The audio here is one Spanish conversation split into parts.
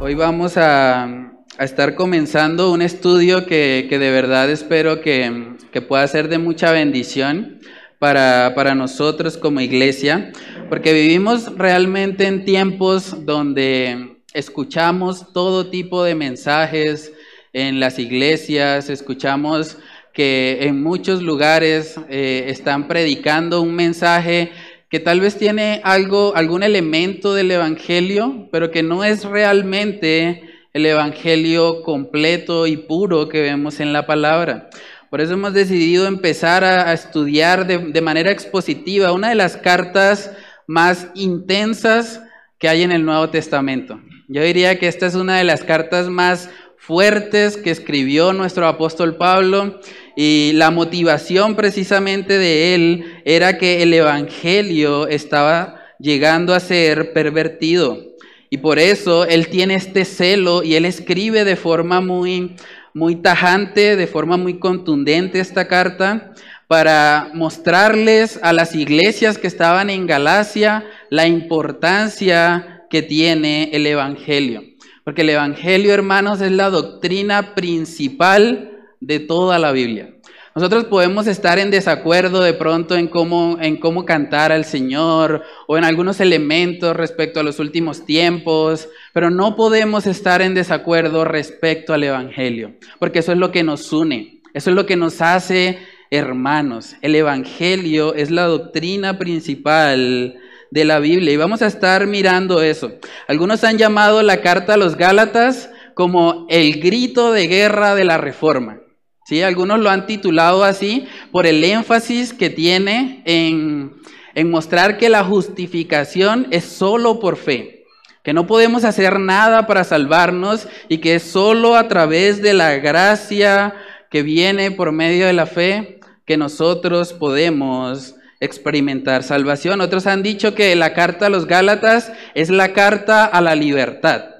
Hoy vamos a, estar comenzando un estudio que, de verdad espero que, pueda ser de mucha bendición para, para, nosotros como iglesia, porque vivimos realmente en tiempos donde escuchamos todo tipo de mensajes en las iglesias, escuchamos que en muchos lugares eh, están predicando un mensaje que tal vez tiene algo, algún elemento del Evangelio, pero que no es realmente el Evangelio completo y puro que vemos en la palabra. Por eso hemos decidido empezar a, estudiar de, de manera expositiva una de las cartas más intensas que hay en el Nuevo Testamento. Yo diría que esta es una de las cartas más fuertes que escribió nuestro apóstol Pablo y la motivación precisamente de él era que el Evangelio estaba llegando a ser pervertido. Y por eso él tiene este celo y él escribe de forma muy, muy tajante, de forma muy contundente esta carta para mostrarles a las iglesias que estaban en Galacia la importancia que tiene el Evangelio. Porque el Evangelio, hermanos, es la doctrina principal de toda la Biblia. Nosotros podemos estar en desacuerdo de pronto en cómo, en cómo cantar al Señor o en algunos elementos respecto a los últimos tiempos, pero no podemos estar en desacuerdo respecto al Evangelio, porque eso es lo que nos une, eso es lo que nos hace hermanos. El Evangelio es la doctrina principal de la Biblia y vamos a estar mirando eso. Algunos han llamado la carta a los Gálatas como el grito de guerra de la reforma. ¿sí? Algunos lo han titulado así por el énfasis que tiene en, en mostrar que la justificación es solo por fe, que no podemos hacer nada para salvarnos y que es solo a través de la gracia que viene por medio de la fe que nosotros podemos experimentar salvación. Otros han dicho que la carta a los Gálatas es la carta a la libertad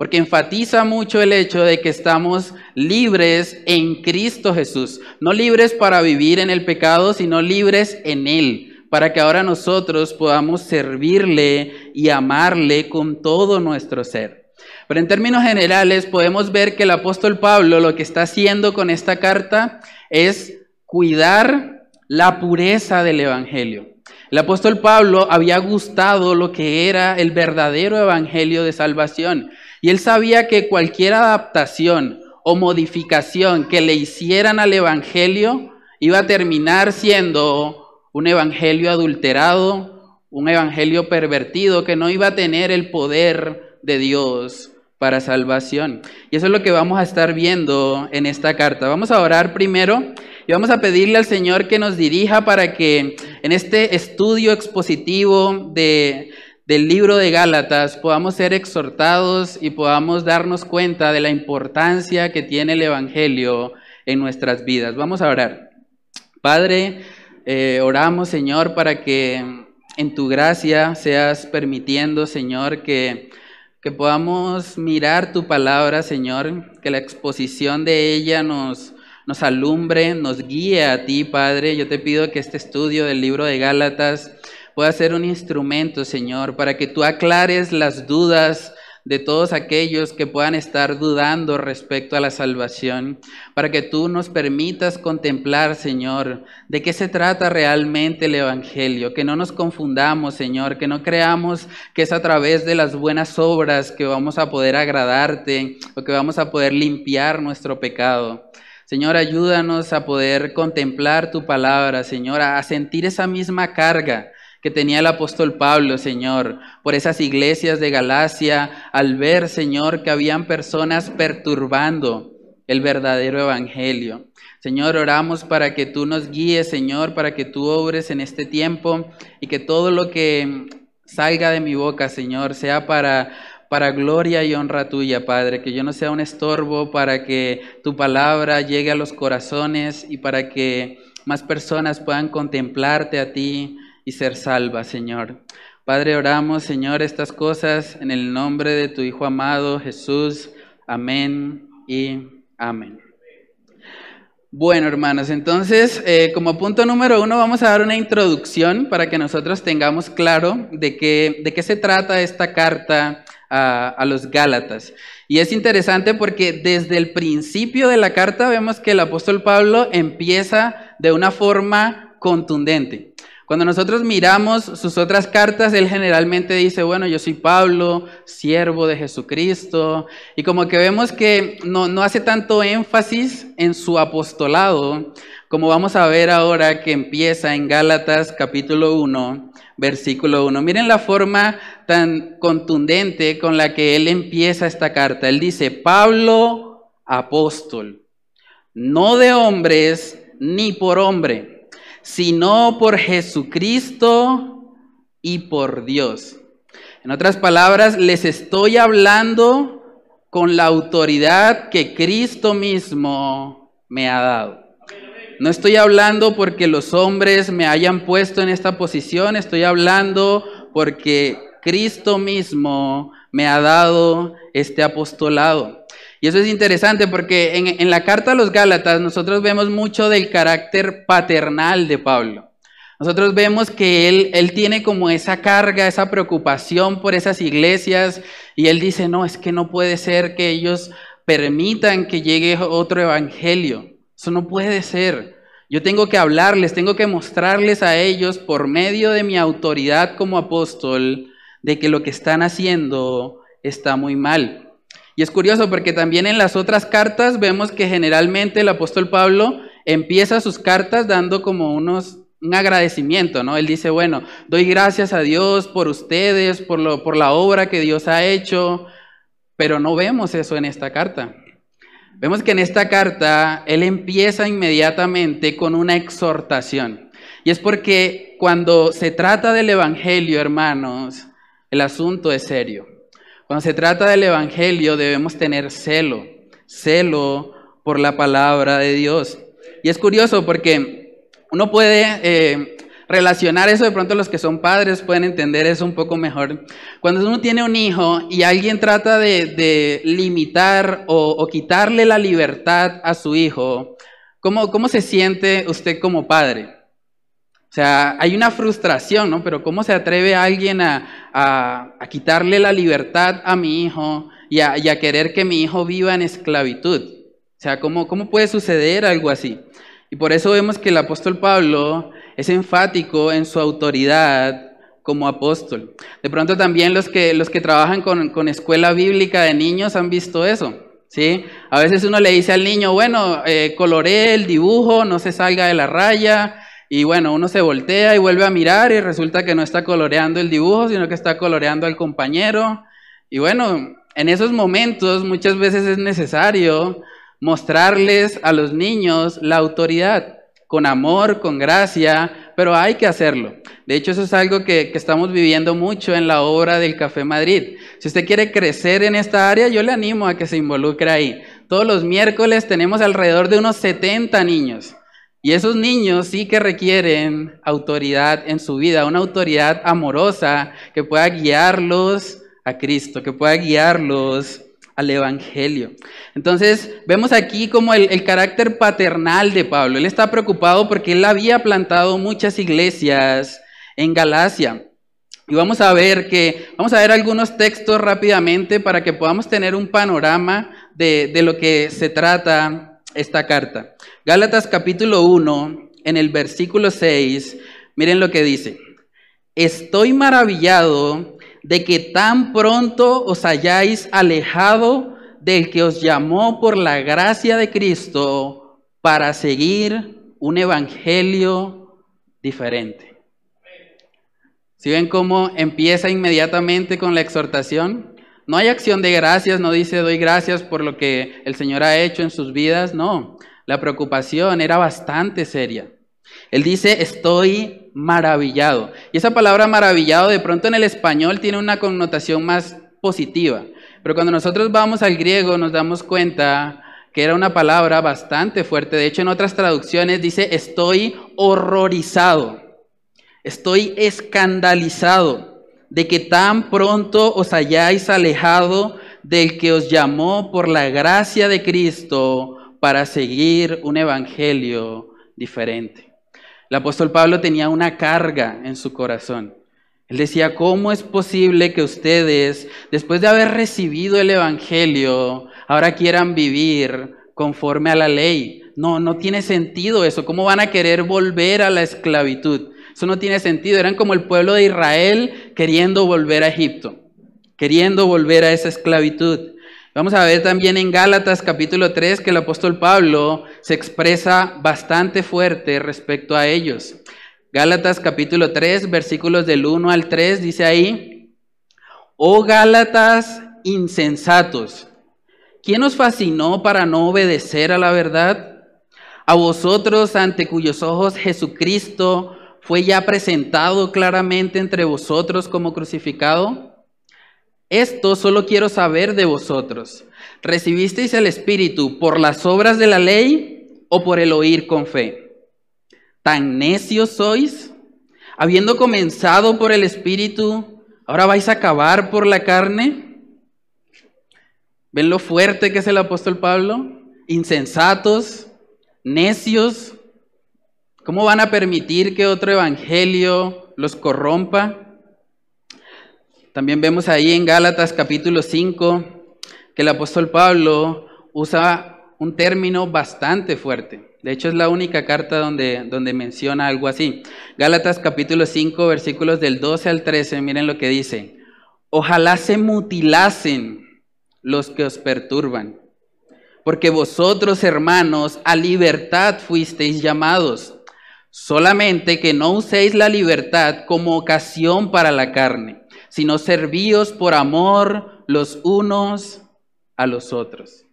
porque enfatiza mucho el hecho de que estamos libres en Cristo Jesús, no libres para vivir en el pecado, sino libres en Él, para que ahora nosotros podamos servirle y amarle con todo nuestro ser. Pero en términos generales podemos ver que el apóstol Pablo lo que está haciendo con esta carta es cuidar la pureza del Evangelio. El apóstol Pablo había gustado lo que era el verdadero Evangelio de salvación y él sabía que cualquier adaptación o modificación que le hicieran al Evangelio iba a terminar siendo un Evangelio adulterado, un Evangelio pervertido, que no iba a tener el poder de Dios para salvación. Y eso es lo que vamos a estar viendo en esta carta. Vamos a orar primero y vamos a pedirle al Señor que nos dirija para que en este estudio expositivo de del libro de Gálatas podamos ser exhortados y podamos darnos cuenta de la importancia que tiene el Evangelio en nuestras vidas. Vamos a orar. Padre, eh, oramos Señor para que en tu gracia seas permitiendo Señor que, que podamos mirar tu palabra Señor, que la exposición de ella nos, nos alumbre, nos guíe a ti Padre. Yo te pido que este estudio del libro de Gálatas pueda ser un instrumento, Señor, para que tú aclares las dudas de todos aquellos que puedan estar dudando respecto a la salvación, para que tú nos permitas contemplar, Señor, de qué se trata realmente el Evangelio, que no nos confundamos, Señor, que no creamos que es a través de las buenas obras que vamos a poder agradarte o que vamos a poder limpiar nuestro pecado. Señor, ayúdanos a poder contemplar tu palabra, Señor, a sentir esa misma carga que tenía el apóstol Pablo, Señor, por esas iglesias de Galacia, al ver, Señor, que habían personas perturbando el verdadero evangelio. Señor, oramos para que tú nos guíes, Señor, para que tú obres en este tiempo y que todo lo que salga de mi boca, Señor, sea para para gloria y honra tuya, Padre, que yo no sea un estorbo para que tu palabra llegue a los corazones y para que más personas puedan contemplarte a ti, y ser salva, Señor. Padre, oramos, Señor, estas cosas en el nombre de tu Hijo amado, Jesús. Amén y amén. Bueno, hermanos, entonces, eh, como punto número uno, vamos a dar una introducción para que nosotros tengamos claro de qué, de qué se trata esta carta a, a los Gálatas. Y es interesante porque desde el principio de la carta vemos que el apóstol Pablo empieza de una forma contundente. Cuando nosotros miramos sus otras cartas, él generalmente dice, bueno, yo soy Pablo, siervo de Jesucristo, y como que vemos que no, no hace tanto énfasis en su apostolado, como vamos a ver ahora que empieza en Gálatas capítulo 1, versículo 1. Miren la forma tan contundente con la que él empieza esta carta. Él dice, Pablo, apóstol, no de hombres ni por hombre sino por Jesucristo y por Dios. En otras palabras, les estoy hablando con la autoridad que Cristo mismo me ha dado. No estoy hablando porque los hombres me hayan puesto en esta posición, estoy hablando porque Cristo mismo me ha dado este apostolado. Y eso es interesante porque en, la carta a los Gálatas nosotros vemos mucho del carácter paternal de Pablo. Nosotros vemos que él, él tiene como esa carga, esa preocupación por esas iglesias y él dice, no, es que no puede ser que ellos permitan que llegue otro evangelio. Eso no puede ser. Yo tengo que hablarles, tengo que mostrarles a ellos por medio de mi autoridad como apóstol de que lo que están haciendo está muy mal. Y es curioso porque también en las otras cartas vemos que generalmente el apóstol Pablo empieza sus cartas dando como unos un agradecimiento, ¿no? Él dice, bueno, doy gracias a Dios por ustedes, por, lo, por la obra que Dios ha hecho, pero no vemos eso en esta carta. Vemos que en esta carta él empieza inmediatamente con una exhortación. Y es porque cuando se trata del Evangelio, hermanos, el asunto es serio. Cuando se trata del Evangelio debemos tener celo, celo por la palabra de Dios. Y es curioso porque uno puede eh, relacionar eso, de pronto los que son padres pueden entender eso un poco mejor. Cuando uno tiene un hijo y alguien trata de, limitar o, quitarle la libertad a su hijo, ¿cómo, ¿cómo se siente usted como padre? O sea, hay una frustración, ¿no? Pero ¿cómo se atreve alguien a, quitarle la libertad a mi hijo y a, querer que mi hijo viva en esclavitud? O sea, ¿cómo, ¿cómo puede suceder algo así? Y por eso vemos que el apóstol Pablo es enfático en su autoridad como apóstol. De pronto también los que, los que trabajan con, escuela bíblica de niños han visto eso. ¿sí? A veces uno le dice al niño, bueno, eh, coloree el dibujo, no se salga de la raya, y bueno, uno se voltea y vuelve a mirar y resulta que no está coloreando el dibujo, sino que está coloreando al compañero. Y bueno, en esos momentos muchas veces es necesario mostrarles a los niños la autoridad, con amor, con gracia, pero hay que hacerlo. De hecho, eso es algo que, estamos viviendo mucho en la obra del Café Madrid. Si usted quiere crecer en esta área, yo le animo a que se involucre ahí. Todos los miércoles tenemos alrededor de unos 70 niños. Y esos niños sí que requieren autoridad en su vida, una autoridad amorosa que pueda guiarlos a Cristo, que pueda guiarlos al Evangelio. Entonces, vemos aquí como el, carácter paternal de Pablo. Él está preocupado porque él había plantado muchas iglesias en Galacia. Y vamos a ver que, vamos a ver algunos textos rápidamente para que podamos tener un panorama de, de lo que se trata esta carta. Gálatas capítulo 1, en el versículo 6, miren lo que dice. Estoy maravillado de que tan pronto os hayáis alejado del que os llamó por la gracia de Cristo para seguir un evangelio diferente. ¿Si ven cómo empieza inmediatamente con la exhortación? No hay acción de gracias, no dice doy gracias por lo que el Señor ha hecho en sus vidas, no. La preocupación era bastante seria. Él dice estoy maravillado. Y esa palabra maravillado de pronto en el español tiene una connotación más positiva. Pero cuando nosotros vamos al griego nos damos cuenta que era una palabra bastante fuerte. De hecho, en otras traducciones dice estoy horrorizado, estoy escandalizado de que tan pronto os hayáis alejado del que os llamó por la gracia de Cristo para seguir un evangelio diferente. El apóstol Pablo tenía una carga en su corazón. Él decía, ¿cómo es posible que ustedes, después de haber recibido el Evangelio, ahora quieran vivir conforme a la ley? No, no tiene sentido eso. ¿Cómo van a querer volver a la esclavitud? Eso no tiene sentido. Eran como el pueblo de Israel queriendo volver a Egipto, queriendo volver a esa esclavitud. Vamos a ver también en Gálatas capítulo 3 que el apóstol Pablo se expresa bastante fuerte respecto a ellos. Gálatas capítulo 3 versículos del 1 al 3 dice ahí, oh Gálatas insensatos, ¿quién os fascinó para no obedecer a la verdad? A vosotros ante cuyos ojos Jesucristo fue ya presentado claramente entre vosotros como crucificado. Esto solo quiero saber de vosotros. ¿Recibisteis el Espíritu por las obras de la ley o por el oír con fe? ¿Tan necios sois? Habiendo comenzado por el Espíritu, ¿ahora vais a acabar por la carne? ¿Ven lo fuerte que es el apóstol Pablo? Insensatos, necios. ¿Cómo van a permitir que otro evangelio los corrompa? También vemos ahí en Gálatas capítulo 5 que el apóstol Pablo usa un término bastante fuerte. De hecho, es la única carta donde, donde menciona algo así. Gálatas capítulo 5, versículos del 12 al 13, miren lo que dice. Ojalá se mutilasen los que os perturban, porque vosotros, hermanos, a libertad fuisteis llamados, solamente que no uséis la libertad como ocasión para la carne sino servíos por amor los unos a los otros.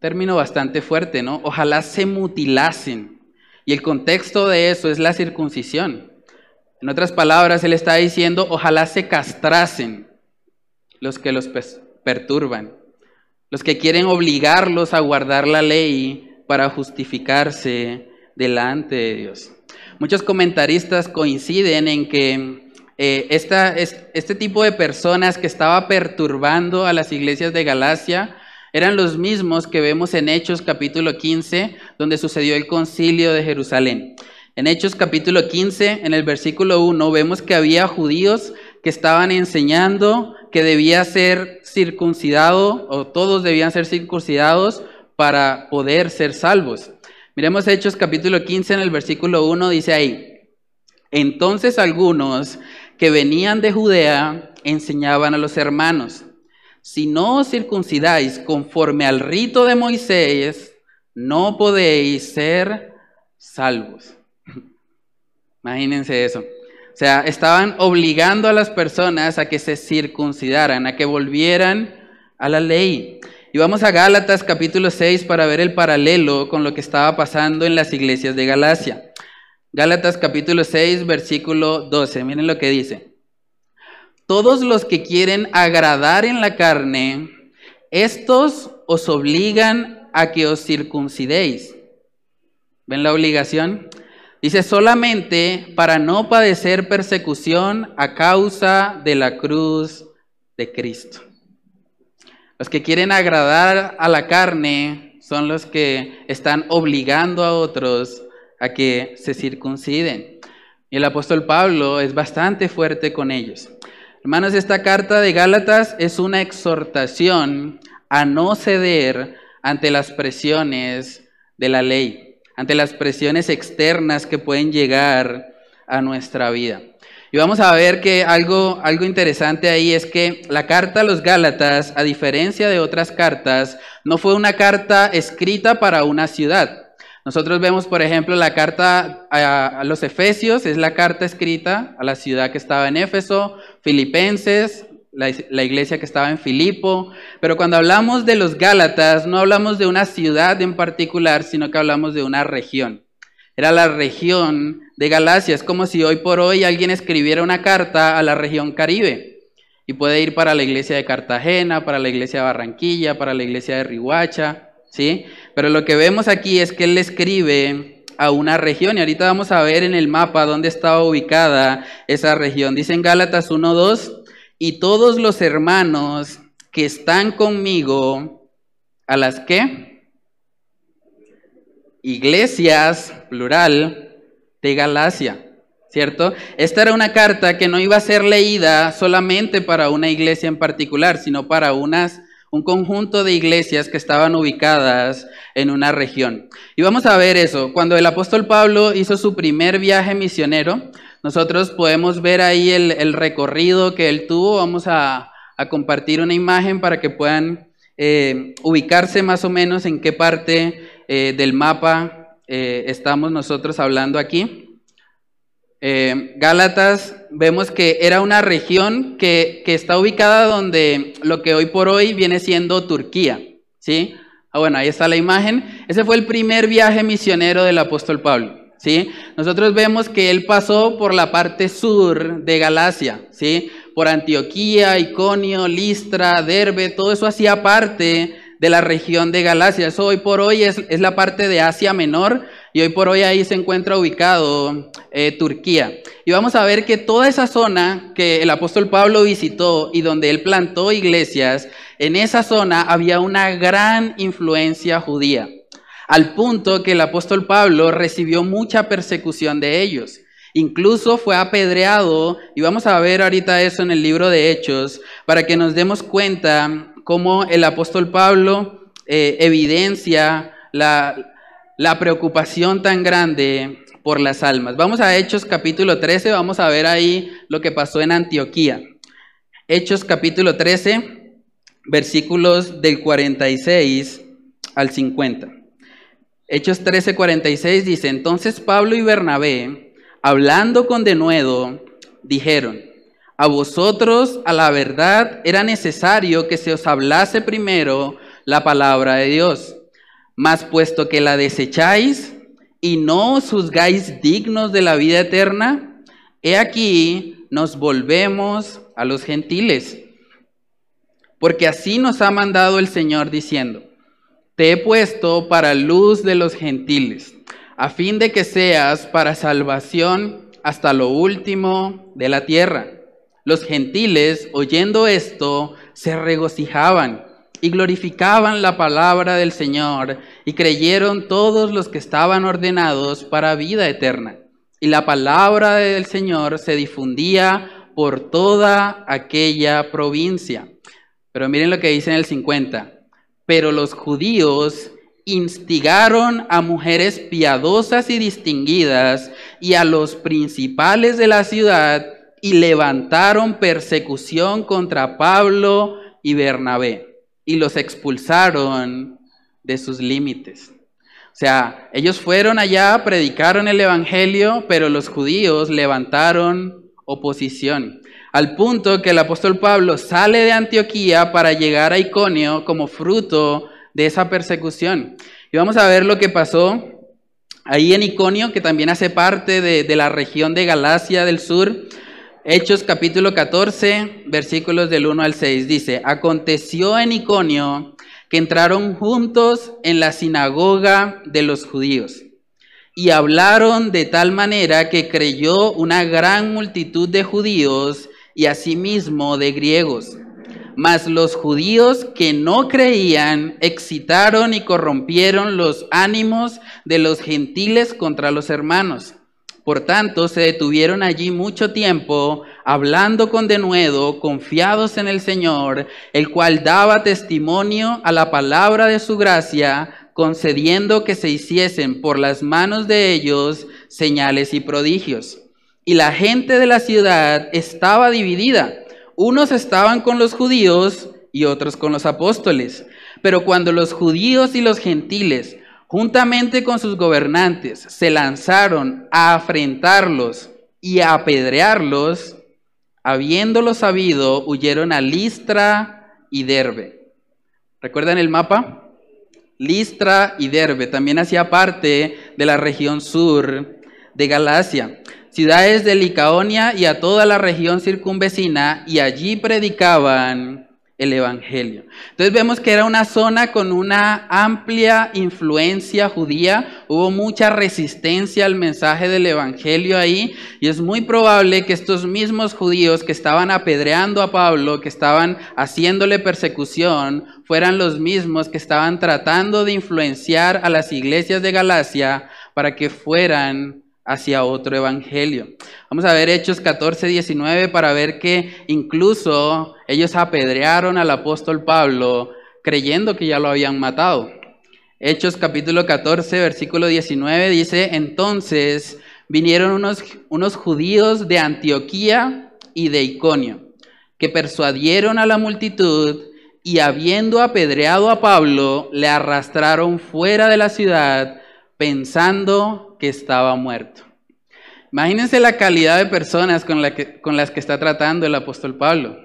Término bastante fuerte, ¿no? Ojalá se mutilasen. Y el contexto de eso es la circuncisión. En otras palabras, él está diciendo, ojalá se castrasen los que los perturban, los que quieren obligarlos a guardar la ley para justificarse delante de Dios. Muchos comentaristas coinciden en que eh, este tipo de personas que estaba perturbando a las iglesias de Galacia eran los mismos que vemos en Hechos capítulo 15, donde sucedió el concilio de Jerusalén. En Hechos capítulo 15, en el versículo 1, vemos que había judíos que estaban enseñando que debía ser circuncidado o todos debían ser circuncidados para poder ser salvos. Miremos Hechos capítulo 15 en el versículo 1, dice ahí, entonces algunos que venían de Judea enseñaban a los hermanos, si no os circuncidáis conforme al rito de Moisés, no podéis ser salvos. Imagínense eso. O sea, estaban obligando a las personas a que se circuncidaran, a que volvieran a la ley. Y vamos a Gálatas capítulo 6 para ver el paralelo con lo que estaba pasando en las iglesias de Galacia. Gálatas capítulo 6, versículo 12. Miren lo que dice. Todos los que quieren agradar en la carne, estos os obligan a que os circuncidéis. ¿Ven la obligación? Dice solamente para no padecer persecución a causa de la cruz de Cristo. Los que quieren agradar a la carne son los que están obligando a otros a que se circunciden. Y el apóstol Pablo es bastante fuerte con ellos. Hermanos, esta carta de Gálatas es una exhortación a no ceder ante las presiones de la ley, ante las presiones externas que pueden llegar a nuestra vida. Y vamos a ver que algo, algo interesante ahí es que la carta a los Gálatas, a diferencia de otras cartas, no fue una carta escrita para una ciudad. Nosotros vemos, por ejemplo, la carta a, los Efesios, es la carta escrita a la ciudad que estaba en Éfeso, Filipenses, la, la, iglesia que estaba en Filipo, pero cuando hablamos de los Gálatas, no hablamos de una ciudad en particular, sino que hablamos de una región. Era la región de Galacia, es como si hoy por hoy alguien escribiera una carta a la región Caribe y puede ir para la iglesia de Cartagena, para la iglesia de Barranquilla, para la iglesia de Rihuacha, ¿sí? Pero lo que vemos aquí es que él le escribe a una región y ahorita vamos a ver en el mapa dónde estaba ubicada esa región. Dice en Gálatas 1.2, y todos los hermanos que están conmigo, a las que iglesias, plural, de Galacia. ¿Cierto? Esta era una carta que no iba a ser leída solamente para una iglesia en particular, sino para unas un conjunto de iglesias que estaban ubicadas en una región. Y vamos a ver eso. Cuando el apóstol Pablo hizo su primer viaje misionero, nosotros podemos ver ahí el, recorrido que él tuvo. Vamos a, compartir una imagen para que puedan eh, ubicarse más o menos en qué parte eh, del mapa eh, estamos nosotros hablando aquí. Eh, Gálatas vemos que era una región que, está ubicada donde lo que hoy por hoy viene siendo Turquía. ¿sí? Ah, bueno, ahí está la imagen. Ese fue el primer viaje misionero del apóstol Pablo. ¿sí? Nosotros vemos que él pasó por la parte sur de Galacia, ¿sí? por Antioquía, Iconio, Listra, Derbe, todo eso hacía parte de la región de Galacia. Eso hoy por hoy es, es la parte de Asia Menor, y hoy por hoy ahí se encuentra ubicado eh, Turquía. Y vamos a ver que toda esa zona que el apóstol Pablo visitó y donde él plantó iglesias, en esa zona había una gran influencia judía, al punto que el apóstol Pablo recibió mucha persecución de ellos. Incluso fue apedreado, y vamos a ver ahorita eso en el libro de Hechos, para que nos demos cuenta cómo el apóstol Pablo eh, evidencia la, la preocupación tan grande por las almas. Vamos a Hechos capítulo 13, vamos a ver ahí lo que pasó en Antioquía. Hechos capítulo 13, versículos del 46 al 50. Hechos 13, 46 dice, entonces Pablo y Bernabé, hablando con denuedo, dijeron, a vosotros a la verdad era necesario que se os hablase primero la palabra de Dios mas puesto que la desecháis y no os juzgáis dignos de la vida eterna, he aquí nos volvemos a los gentiles. Porque así nos ha mandado el Señor diciendo, te he puesto para luz de los gentiles, a fin de que seas para salvación hasta lo último de la tierra. Los gentiles, oyendo esto, se regocijaban y glorificaban la palabra del Señor y creyeron todos los que estaban ordenados para vida eterna. Y la palabra del Señor se difundía por toda aquella provincia. Pero miren lo que dice en el 50. Pero los judíos instigaron a mujeres piadosas y distinguidas y a los principales de la ciudad y levantaron persecución contra Pablo y Bernabé y los expulsaron de sus límites. O sea, ellos fueron allá, predicaron el Evangelio, pero los judíos levantaron oposición. Al punto que el apóstol Pablo sale de Antioquía para llegar a Iconio como fruto de esa persecución. Y vamos a ver lo que pasó ahí en Iconio, que también hace parte de, de la región de Galacia del sur. Hechos capítulo 14, versículos del 1 al 6 dice, aconteció en Iconio que entraron juntos en la sinagoga de los judíos y hablaron de tal manera que creyó una gran multitud de judíos y asimismo de griegos. Mas los judíos que no creían excitaron y corrompieron los ánimos de los gentiles contra los hermanos por tanto, se detuvieron allí mucho tiempo, hablando con denuedo, confiados en el Señor, el cual daba testimonio a la palabra de su gracia, concediendo que se hiciesen por las manos de ellos señales y prodigios. Y la gente de la ciudad estaba dividida. Unos estaban con los judíos y otros con los apóstoles. Pero cuando los judíos y los gentiles juntamente con sus gobernantes, se lanzaron a afrentarlos y a apedrearlos, habiéndolo sabido, huyeron a Listra y Derbe. ¿Recuerdan el mapa? Listra y Derbe también hacía parte de la región sur de Galacia, ciudades de Licaonia y a toda la región circunvecina, y allí predicaban el Evangelio. Entonces vemos que era una zona con una amplia influencia judía, hubo mucha resistencia al mensaje del Evangelio ahí y es muy probable que estos mismos judíos que estaban apedreando a Pablo, que estaban haciéndole persecución, fueran los mismos que estaban tratando de influenciar a las iglesias de Galacia para que fueran hacia otro evangelio. Vamos a ver Hechos 14, 19 para ver que incluso ellos apedrearon al apóstol Pablo creyendo que ya lo habían matado. Hechos capítulo 14, versículo 19 dice, entonces vinieron unos, unos judíos de Antioquía y de Iconio, que persuadieron a la multitud y habiendo apedreado a Pablo, le arrastraron fuera de la ciudad pensando estaba muerto. Imagínense la calidad de personas que, con las que está tratando el apóstol Pablo.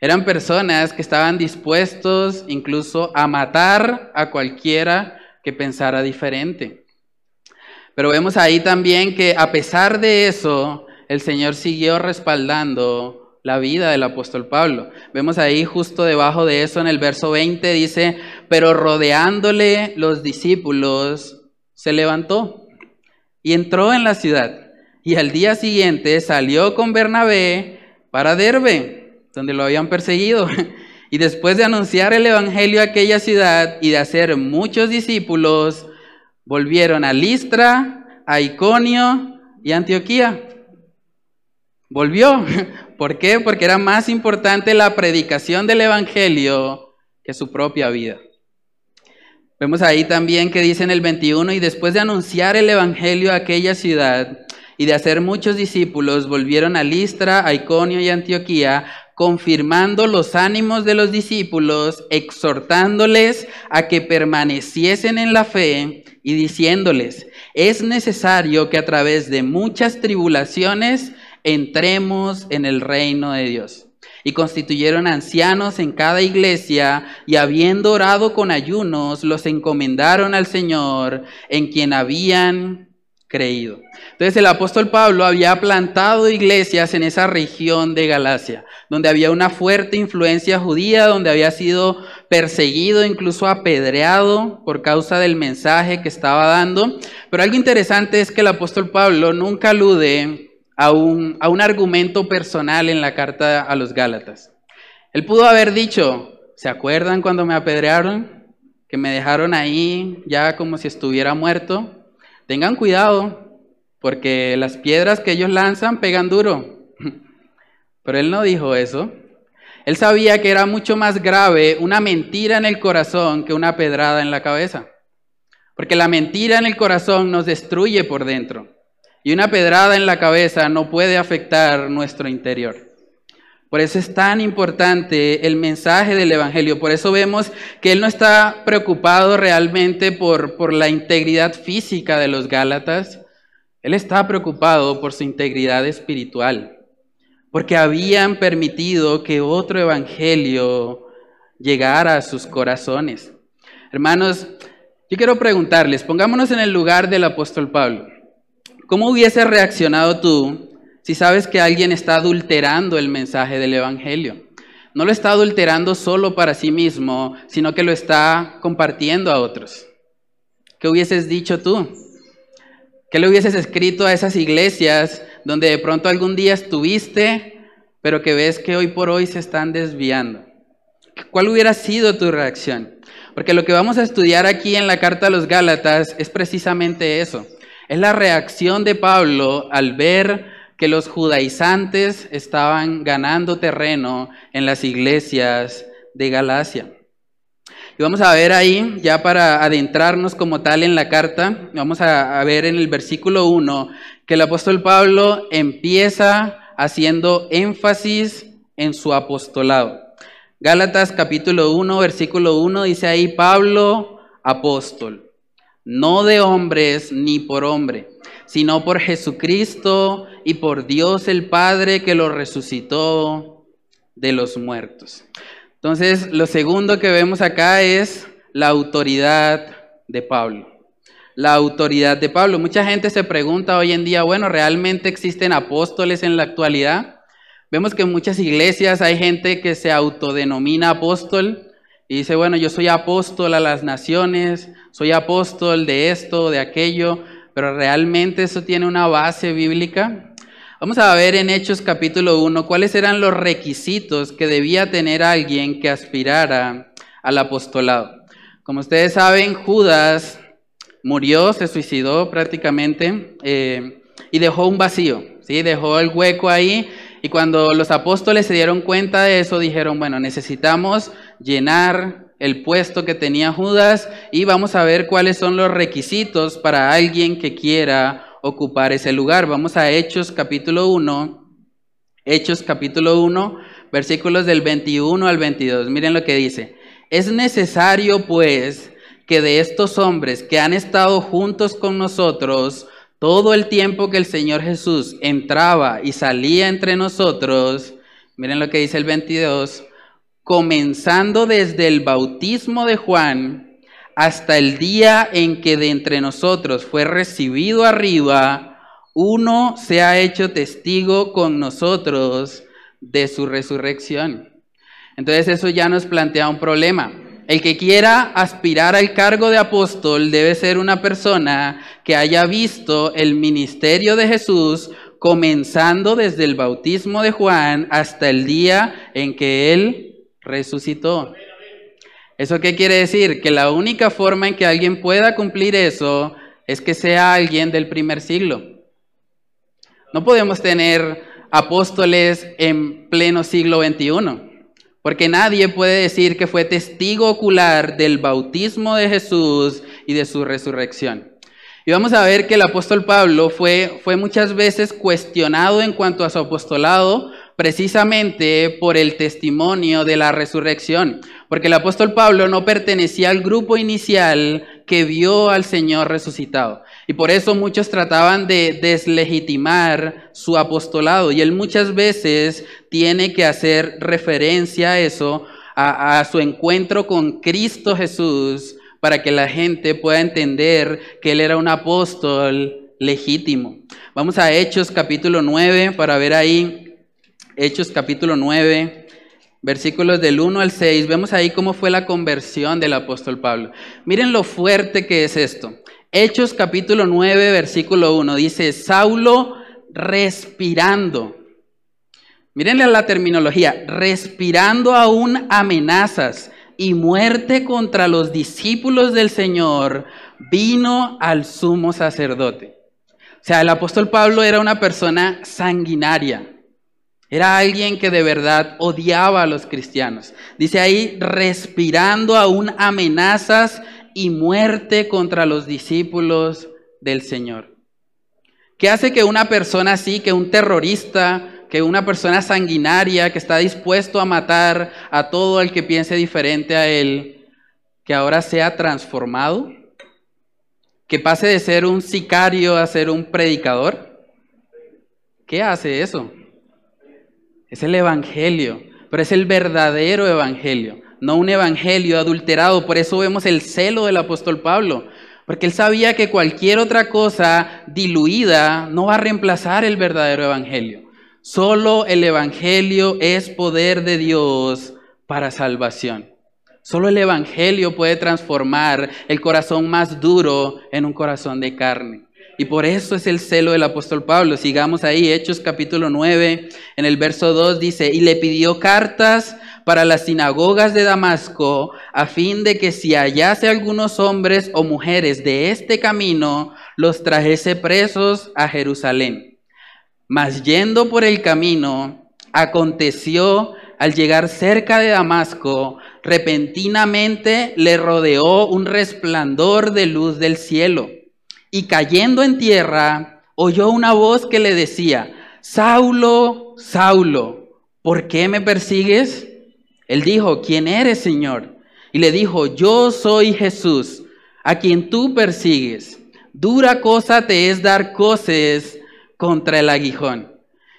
Eran personas que estaban dispuestos incluso a matar a cualquiera que pensara diferente. Pero vemos ahí también que a pesar de eso, el Señor siguió respaldando la vida del apóstol Pablo. Vemos ahí justo debajo de eso en el verso 20 dice, pero rodeándole los discípulos, se levantó y entró en la ciudad. Y al día siguiente salió con Bernabé para Derbe, donde lo habían perseguido. Y después de anunciar el Evangelio a aquella ciudad y de hacer muchos discípulos, volvieron a Listra, a Iconio y Antioquía. Volvió. ¿Por qué? Porque era más importante la predicación del Evangelio que su propia vida. Vemos ahí también que dice en el 21, y después de anunciar el Evangelio a aquella ciudad y de hacer muchos discípulos, volvieron a Listra, a Iconio y Antioquía, confirmando los ánimos de los discípulos, exhortándoles a que permaneciesen en la fe y diciéndoles, es necesario que a través de muchas tribulaciones entremos en el reino de Dios y constituyeron ancianos en cada iglesia, y habiendo orado con ayunos, los encomendaron al Señor, en quien habían creído. Entonces el apóstol Pablo había plantado iglesias en esa región de Galacia, donde había una fuerte influencia judía, donde había sido perseguido, incluso apedreado por causa del mensaje que estaba dando. Pero algo interesante es que el apóstol Pablo nunca alude a un, a un argumento personal en la carta a los Gálatas. Él pudo haber dicho, ¿se acuerdan cuando me apedrearon? Que me dejaron ahí ya como si estuviera muerto. Tengan cuidado, porque las piedras que ellos lanzan pegan duro. Pero él no dijo eso. Él sabía que era mucho más grave una mentira en el corazón que una pedrada en la cabeza. Porque la mentira en el corazón nos destruye por dentro. Y una pedrada en la cabeza no puede afectar nuestro interior. Por eso es tan importante el mensaje del Evangelio. Por eso vemos que Él no está preocupado realmente por, por la integridad física de los Gálatas. Él está preocupado por su integridad espiritual. Porque habían permitido que otro Evangelio llegara a sus corazones. Hermanos, yo quiero preguntarles, pongámonos en el lugar del apóstol Pablo. ¿Cómo hubiese reaccionado tú si sabes que alguien está adulterando el mensaje del Evangelio? No lo está adulterando solo para sí mismo, sino que lo está compartiendo a otros. ¿Qué hubieses dicho tú? ¿Qué le hubieses escrito a esas iglesias donde de pronto algún día estuviste, pero que ves que hoy por hoy se están desviando? ¿Cuál hubiera sido tu reacción? Porque lo que vamos a estudiar aquí en la carta a los Gálatas es precisamente eso. Es la reacción de Pablo al ver que los judaizantes estaban ganando terreno en las iglesias de Galacia. Y vamos a ver ahí, ya para adentrarnos como tal en la carta, vamos a, ver en el versículo 1 que el apóstol Pablo empieza haciendo énfasis en su apostolado. Gálatas capítulo 1, versículo 1 dice ahí, Pablo, apóstol no de hombres ni por hombre, sino por Jesucristo y por Dios el Padre que lo resucitó de los muertos. Entonces, lo segundo que vemos acá es la autoridad de Pablo. La autoridad de Pablo. Mucha gente se pregunta hoy en día, bueno, ¿realmente existen apóstoles en la actualidad? Vemos que en muchas iglesias hay gente que se autodenomina apóstol y dice, bueno, yo soy apóstol a las naciones, soy apóstol de esto, de aquello, pero realmente eso tiene una base bíblica. Vamos a ver en Hechos capítulo 1 cuáles eran los requisitos que debía tener alguien que aspirara al apostolado. Como ustedes saben, Judas murió, se suicidó prácticamente eh, y dejó un vacío, ¿sí? dejó el hueco ahí y cuando los apóstoles se dieron cuenta de eso, dijeron, bueno, necesitamos llenar el puesto que tenía Judas y vamos a ver cuáles son los requisitos para alguien que quiera ocupar ese lugar. Vamos a Hechos capítulo 1, Hechos capítulo 1, versículos del 21 al 22. Miren lo que dice. Es necesario pues que de estos hombres que han estado juntos con nosotros, todo el tiempo que el Señor Jesús entraba y salía entre nosotros, miren lo que dice el 22, comenzando desde el bautismo de Juan hasta el día en que de entre nosotros fue recibido arriba, uno se ha hecho testigo con nosotros de su resurrección. Entonces eso ya nos plantea un problema. El que quiera aspirar al cargo de apóstol debe ser una persona que haya visto el ministerio de Jesús comenzando desde el bautismo de Juan hasta el día en que él resucitó. ¿Eso qué quiere decir? Que la única forma en que alguien pueda cumplir eso es que sea alguien del primer siglo. No podemos tener apóstoles en pleno siglo XXI. Porque nadie puede decir que fue testigo ocular del bautismo de Jesús y de su resurrección. Y vamos a ver que el apóstol Pablo fue, fue muchas veces cuestionado en cuanto a su apostolado precisamente por el testimonio de la resurrección. Porque el apóstol Pablo no pertenecía al grupo inicial que vio al Señor resucitado. Y por eso muchos trataban de deslegitimar su apostolado. Y él muchas veces tiene que hacer referencia a eso, a, su encuentro con Cristo Jesús, para que la gente pueda entender que él era un apóstol legítimo. Vamos a Hechos capítulo 9 para ver ahí, Hechos capítulo 9, versículos del 1 al 6. Vemos ahí cómo fue la conversión del apóstol Pablo. Miren lo fuerte que es esto. Hechos capítulo 9, versículo 1 dice, Saulo respirando. Mírenle la terminología, respirando aún amenazas y muerte contra los discípulos del Señor, vino al sumo sacerdote. O sea, el apóstol Pablo era una persona sanguinaria. Era alguien que de verdad odiaba a los cristianos. Dice ahí, respirando aún amenazas y muerte contra los discípulos del Señor. ¿Qué hace que una persona así, que un terrorista, que una persona sanguinaria, que está dispuesto a matar a todo el que piense diferente a él, que ahora sea transformado? ¿Que pase de ser un sicario a ser un predicador? ¿Qué hace eso? Es el Evangelio, pero es el verdadero Evangelio no un evangelio adulterado. Por eso vemos el celo del apóstol Pablo, porque él sabía que cualquier otra cosa diluida no va a reemplazar el verdadero evangelio. Solo el evangelio es poder de Dios para salvación. Solo el evangelio puede transformar el corazón más duro en un corazón de carne. Y por eso es el celo del apóstol Pablo. Sigamos ahí, Hechos capítulo 9, en el verso 2 dice, y le pidió cartas para las sinagogas de Damasco, a fin de que si hallase algunos hombres o mujeres de este camino, los trajese presos a Jerusalén. Mas yendo por el camino, aconteció al llegar cerca de Damasco, repentinamente le rodeó un resplandor de luz del cielo, y cayendo en tierra, oyó una voz que le decía, Saulo, Saulo, ¿por qué me persigues? Él dijo, ¿quién eres, Señor? Y le dijo, yo soy Jesús, a quien tú persigues. Dura cosa te es dar coces contra el aguijón.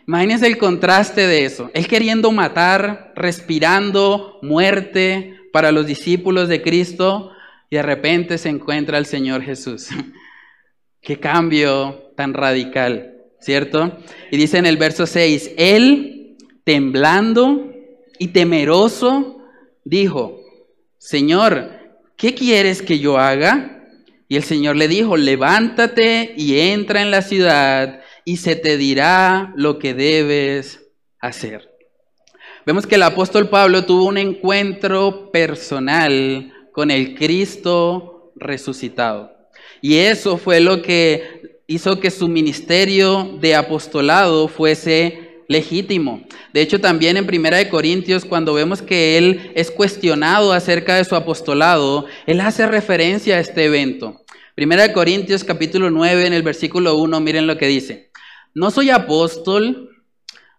Imagínense el contraste de eso. Él queriendo matar, respirando muerte para los discípulos de Cristo, y de repente se encuentra el Señor Jesús. Qué cambio tan radical, ¿cierto? Y dice en el verso 6, Él temblando y temeroso, dijo, Señor, ¿qué quieres que yo haga? Y el Señor le dijo, levántate y entra en la ciudad y se te dirá lo que debes hacer. Vemos que el apóstol Pablo tuvo un encuentro personal con el Cristo resucitado. Y eso fue lo que hizo que su ministerio de apostolado fuese legítimo. De hecho, también en Primera de Corintios, cuando vemos que él es cuestionado acerca de su apostolado, él hace referencia a este evento. Primera de Corintios capítulo 9 en el versículo 1, miren lo que dice. No soy apóstol,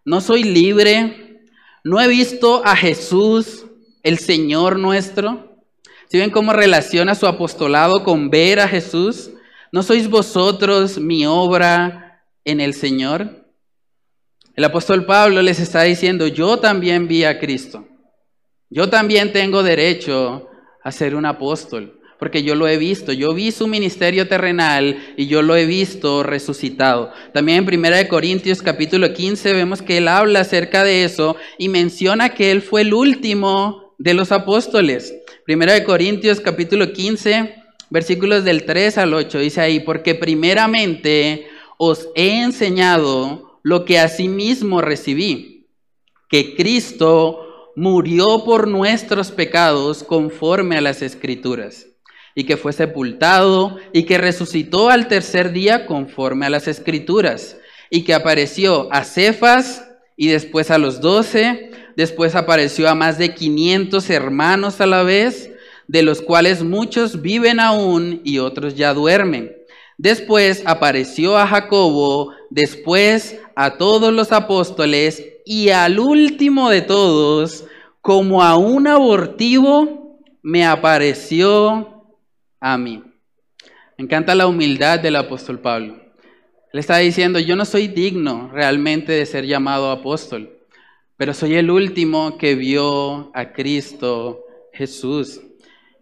no soy libre, no he visto a Jesús, el Señor nuestro. ¿Si ven cómo relaciona su apostolado con ver a Jesús? ¿No sois vosotros mi obra en el Señor? El apóstol Pablo les está diciendo, yo también vi a Cristo. Yo también tengo derecho a ser un apóstol porque yo lo he visto, yo vi su ministerio terrenal y yo lo he visto resucitado. También en 1 Corintios capítulo 15 vemos que él habla acerca de eso y menciona que él fue el último de los apóstoles. 1 Corintios capítulo 15 versículos del 3 al 8 dice ahí, porque primeramente os he enseñado lo que asimismo recibí, que Cristo murió por nuestros pecados conforme a las escrituras y que fue sepultado y que resucitó al tercer día conforme a las escrituras y que apareció a Cefas y después a los doce, después apareció a más de 500 hermanos a la vez, de los cuales muchos viven aún y otros ya duermen. Después apareció a Jacobo, después a todos los apóstoles y al último de todos, como a un abortivo, me apareció a mí. Me encanta la humildad del apóstol Pablo. Él está diciendo, yo no soy digno realmente de ser llamado apóstol, pero soy el último que vio a Cristo Jesús.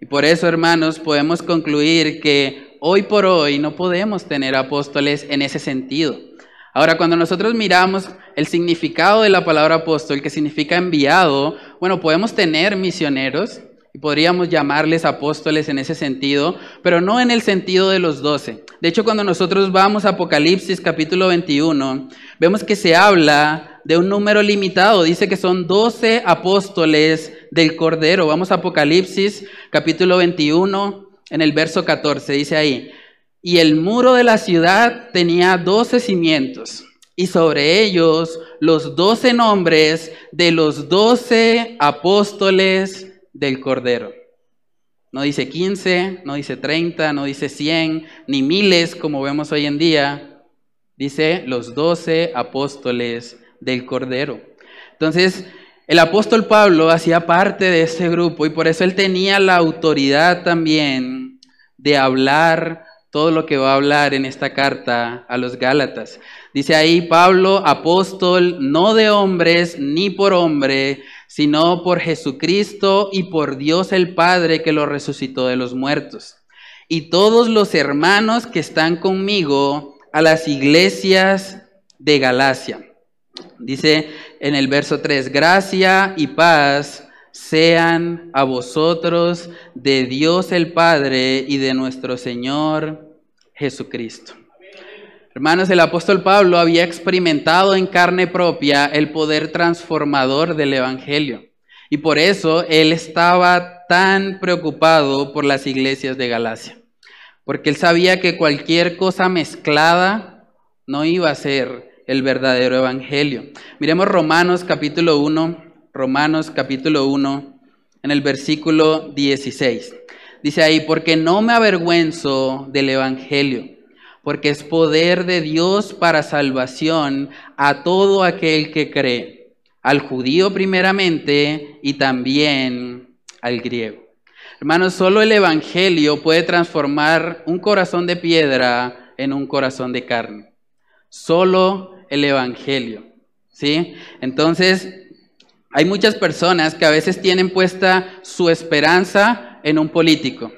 Y por eso, hermanos, podemos concluir que hoy por hoy no podemos tener apóstoles en ese sentido. Ahora, cuando nosotros miramos el significado de la palabra apóstol, que significa enviado, bueno, podemos tener misioneros, y podríamos llamarles apóstoles en ese sentido, pero no en el sentido de los doce. De hecho, cuando nosotros vamos a Apocalipsis capítulo 21, vemos que se habla de un número limitado. Dice que son doce apóstoles del Cordero. Vamos a Apocalipsis capítulo 21, en el verso 14. Dice ahí, y el muro de la ciudad tenía doce cimientos y sobre ellos los doce nombres de los doce apóstoles del Cordero. No dice 15, no dice 30, no dice 100, ni miles como vemos hoy en día. Dice los doce apóstoles del Cordero. Entonces, el apóstol Pablo hacía parte de ese grupo y por eso él tenía la autoridad también de hablar todo lo que va a hablar en esta carta a los Gálatas. Dice ahí Pablo, apóstol, no de hombres ni por hombre, sino por Jesucristo y por Dios el Padre que lo resucitó de los muertos. Y todos los hermanos que están conmigo a las iglesias de Galacia. Dice en el verso 3, gracia y paz sean a vosotros de Dios el Padre y de nuestro Señor Jesucristo. Hermanos, el apóstol Pablo había experimentado en carne propia el poder transformador del Evangelio. Y por eso él estaba tan preocupado por las iglesias de Galacia. Porque él sabía que cualquier cosa mezclada no iba a ser el verdadero Evangelio. Miremos Romanos capítulo 1, Romanos capítulo 1, en el versículo 16. Dice ahí, porque no me avergüenzo del Evangelio porque es poder de Dios para salvación a todo aquel que cree, al judío primeramente y también al griego. Hermanos, solo el Evangelio puede transformar un corazón de piedra en un corazón de carne. Solo el Evangelio. ¿Sí? Entonces, hay muchas personas que a veces tienen puesta su esperanza en un político.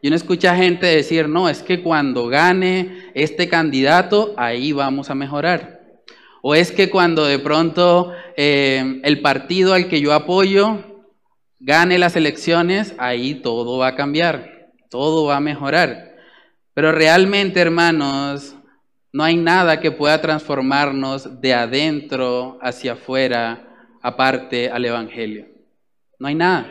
Y uno escucha gente decir, no, es que cuando gane este candidato, ahí vamos a mejorar. ¿O es que cuando de pronto eh, el partido al que yo apoyo gane las elecciones, ahí todo va a cambiar, todo va a mejorar? Pero realmente, hermanos, no hay nada que pueda transformarnos de adentro hacia afuera aparte al Evangelio. No hay nada.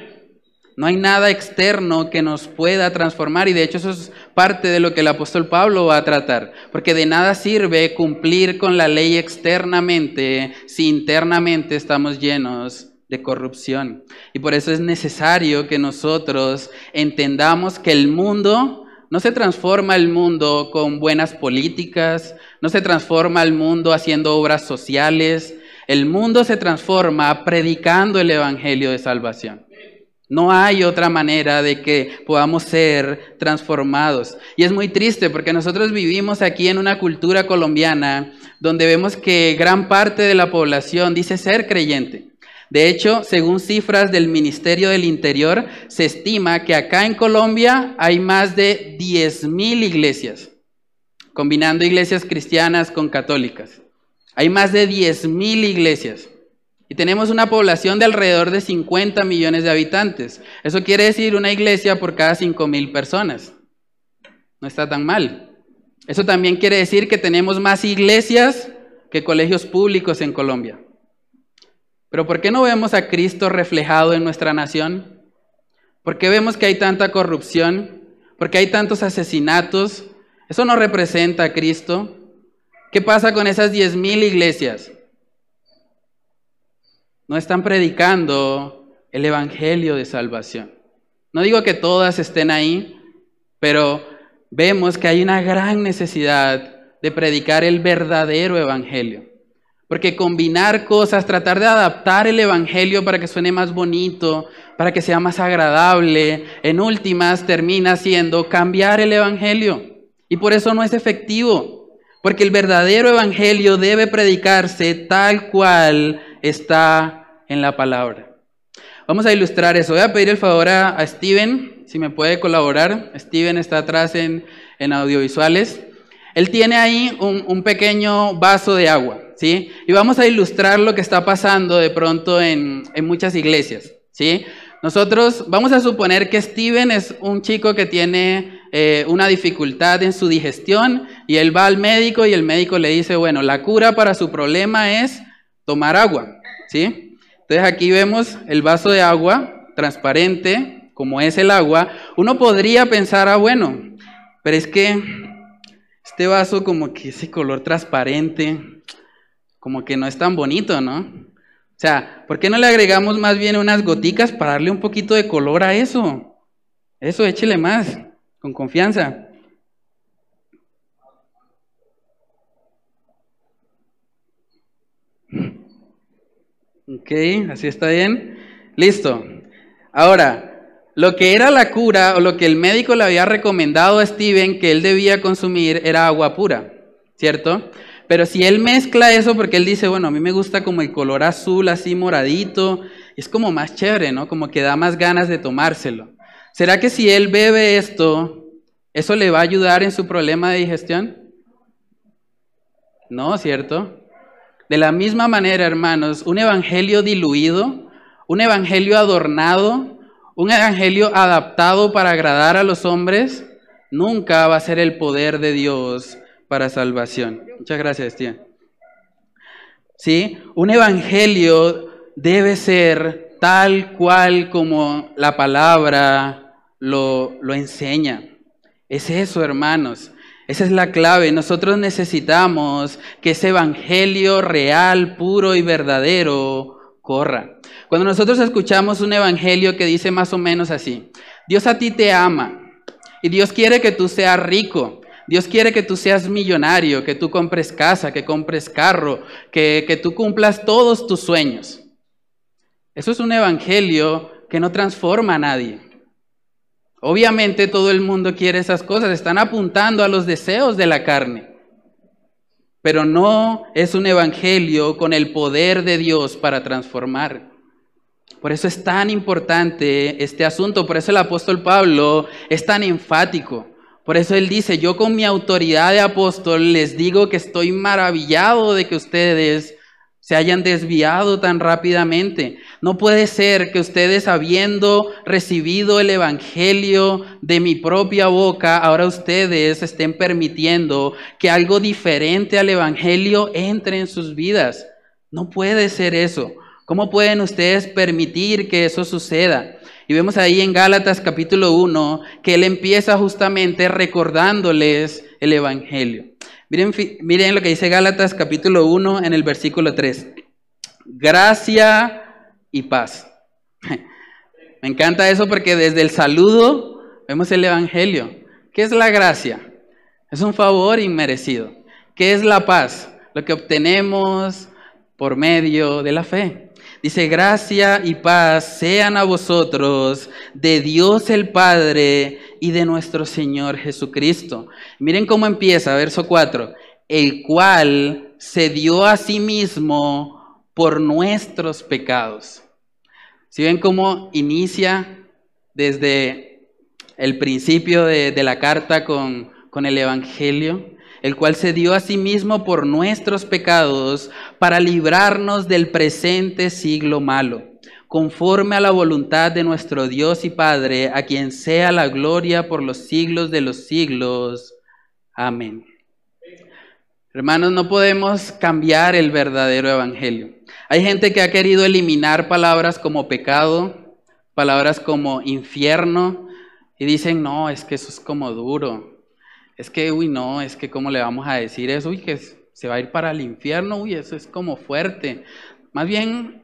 No hay nada externo que nos pueda transformar y de hecho eso es parte de lo que el apóstol Pablo va a tratar, porque de nada sirve cumplir con la ley externamente si internamente estamos llenos de corrupción. Y por eso es necesario que nosotros entendamos que el mundo no se transforma el mundo con buenas políticas, no se transforma el mundo haciendo obras sociales, el mundo se transforma predicando el Evangelio de salvación. No hay otra manera de que podamos ser transformados. Y es muy triste porque nosotros vivimos aquí en una cultura colombiana donde vemos que gran parte de la población dice ser creyente. De hecho, según cifras del Ministerio del Interior, se estima que acá en Colombia hay más de 10.000 iglesias, combinando iglesias cristianas con católicas. Hay más de 10.000 iglesias. Y tenemos una población de alrededor de 50 millones de habitantes. Eso quiere decir una iglesia por cada 5 mil personas. No está tan mal. Eso también quiere decir que tenemos más iglesias que colegios públicos en Colombia. Pero ¿por qué no vemos a Cristo reflejado en nuestra nación? ¿Por qué vemos que hay tanta corrupción? ¿Por qué hay tantos asesinatos? Eso no representa a Cristo. ¿Qué pasa con esas 10.000 iglesias? no están predicando el Evangelio de salvación. No digo que todas estén ahí, pero vemos que hay una gran necesidad de predicar el verdadero Evangelio. Porque combinar cosas, tratar de adaptar el Evangelio para que suene más bonito, para que sea más agradable, en últimas termina siendo cambiar el Evangelio. Y por eso no es efectivo. Porque el verdadero Evangelio debe predicarse tal cual está en la palabra. Vamos a ilustrar eso. Voy a pedir el favor a, Steven, si me puede colaborar. Steven está atrás en, audiovisuales. Él tiene ahí un, pequeño vaso de agua, ¿sí? Y vamos a ilustrar lo que está pasando de pronto en, muchas iglesias, ¿sí? Nosotros vamos a suponer que Steven es un chico que tiene eh, una dificultad en su digestión y él va al médico y el médico le dice, bueno, la cura para su problema es tomar agua, ¿sí? Entonces aquí vemos el vaso de agua transparente, como es el agua. Uno podría pensar, ah, bueno, pero es que este vaso como que ese color transparente, como que no es tan bonito, ¿no? O sea, ¿por qué no le agregamos más bien unas goticas para darle un poquito de color a eso? Eso, échele más, con confianza. Ok, así está bien. Listo. Ahora, lo que era la cura o lo que el médico le había recomendado a Steven que él debía consumir era agua pura, ¿cierto? Pero si él mezcla eso, porque él dice, bueno, a mí me gusta como el color azul, así moradito, es como más chévere, ¿no? Como que da más ganas de tomárselo. ¿Será que si él bebe esto, eso le va a ayudar en su problema de digestión? No, ¿cierto? De la misma manera, hermanos, un evangelio diluido, un evangelio adornado, un evangelio adaptado para agradar a los hombres, nunca va a ser el poder de Dios para salvación. Muchas gracias, tía. ¿Sí? Un evangelio debe ser tal cual como la palabra lo, lo enseña. Es eso, hermanos. Esa es la clave. Nosotros necesitamos que ese evangelio real, puro y verdadero corra. Cuando nosotros escuchamos un evangelio que dice más o menos así, Dios a ti te ama y Dios quiere que tú seas rico. Dios quiere que tú seas millonario, que tú compres casa, que compres carro, que, que tú cumplas todos tus sueños. Eso es un evangelio que no transforma a nadie. Obviamente todo el mundo quiere esas cosas, están apuntando a los deseos de la carne. Pero no es un evangelio con el poder de Dios para transformar. Por eso es tan importante este asunto, por eso el apóstol Pablo es tan enfático, Por eso él dice, yo con mi autoridad de apóstol les digo que estoy maravillado de que ustedes se hayan desviado tan rápidamente. No puede ser que ustedes habiendo recibido el Evangelio de mi propia boca, ahora ustedes estén permitiendo que algo diferente al Evangelio entre en sus vidas. No puede ser eso. ¿Cómo pueden ustedes permitir que eso suceda? Y vemos ahí en Gálatas capítulo 1 que él empieza justamente recordándoles el Evangelio. Miren, lo que dice Gálatas capítulo 1 en el versículo 3. Gracia y paz. Me encanta eso porque desde el saludo vemos el Evangelio. ¿Qué es la gracia? Es un favor inmerecido. ¿Qué es la paz? Lo que obtenemos por medio de la fe. Dice, gracia y paz sean a vosotros de Dios el Padre y de nuestro Señor Jesucristo. Miren cómo empieza, verso 4, el cual se dio a sí mismo por nuestros pecados. Si ven cómo inicia desde el principio de, de la carta con, con el Evangelio, el cual se dio a sí mismo por nuestros pecados para librarnos del presente siglo malo, conforme a la voluntad de nuestro Dios y Padre, a quien sea la gloria por los siglos de los siglos. Amén. Hermanos, no podemos cambiar el verdadero evangelio. Hay gente que ha querido eliminar palabras como pecado, palabras como infierno, y dicen, no, es que eso es como duro, es que, uy, no, es que cómo le vamos a decir eso, uy, que se va a ir para el infierno, uy, eso es como fuerte. Más bien,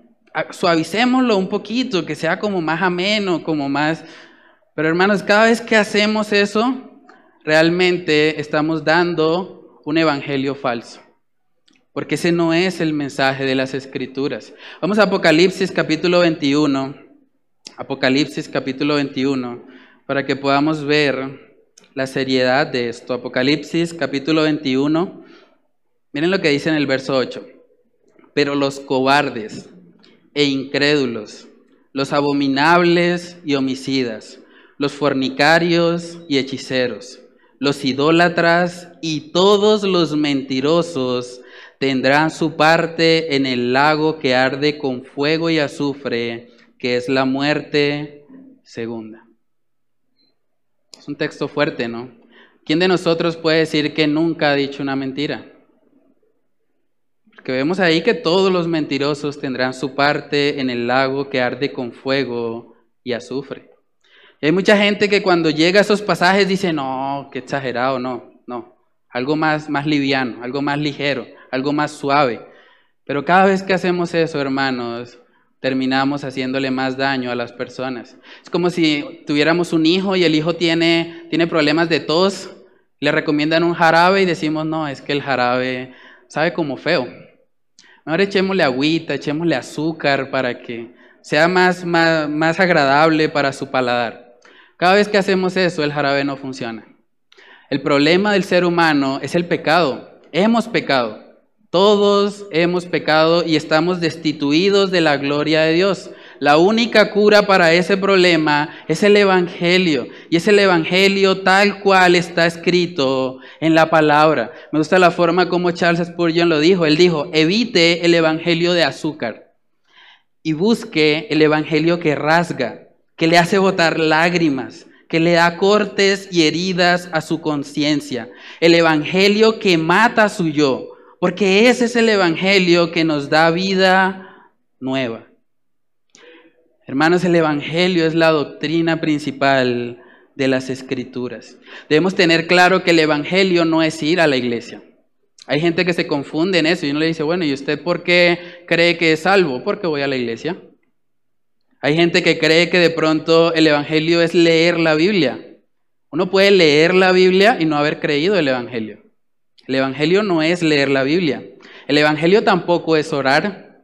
suavicémoslo un poquito, que sea como más ameno, como más... Pero hermanos, cada vez que hacemos eso, realmente estamos dando un evangelio falso. Porque ese no es el mensaje de las escrituras. Vamos a Apocalipsis capítulo 21. Apocalipsis capítulo 21, para que podamos ver la seriedad de esto. Apocalipsis capítulo 21. Miren lo que dice en el verso 8. Pero los cobardes e incrédulos, los abominables y homicidas, los fornicarios y hechiceros, los idólatras y todos los mentirosos tendrán su parte en el lago que arde con fuego y azufre, que es la muerte segunda un texto fuerte, ¿no? ¿Quién de nosotros puede decir que nunca ha dicho una mentira? Porque vemos ahí que todos los mentirosos tendrán su parte en el lago que arde con fuego y azufre. Y hay mucha gente que cuando llega a esos pasajes dice, no, qué exagerado, no, no, algo más, más liviano, algo más ligero, algo más suave. Pero cada vez que hacemos eso, hermanos, terminamos haciéndole más daño a las personas. Es como si tuviéramos un hijo y el hijo tiene, tiene problemas de tos, le recomiendan un jarabe y decimos, no, es que el jarabe sabe como feo. Ahora echémosle agüita, echémosle azúcar para que sea más, más, más agradable para su paladar. Cada vez que hacemos eso, el jarabe no funciona. El problema del ser humano es el pecado. Hemos pecado. Todos hemos pecado y estamos destituidos de la gloria de Dios. La única cura para ese problema es el Evangelio. Y es el Evangelio tal cual está escrito en la palabra. Me gusta la forma como Charles Spurgeon lo dijo. Él dijo, evite el Evangelio de azúcar y busque el Evangelio que rasga, que le hace botar lágrimas, que le da cortes y heridas a su conciencia. El Evangelio que mata su yo porque ese es el Evangelio que nos da vida nueva. Hermanos, el Evangelio es la doctrina principal de las Escrituras. Debemos tener claro que el Evangelio no es ir a la iglesia. Hay gente que se confunde en eso y uno le dice, bueno, ¿y usted por qué cree que es salvo? Porque voy a la iglesia. Hay gente que cree que de pronto el Evangelio es leer la Biblia. Uno puede leer la Biblia y no haber creído el Evangelio. El Evangelio no es leer la Biblia. El Evangelio tampoco es orar.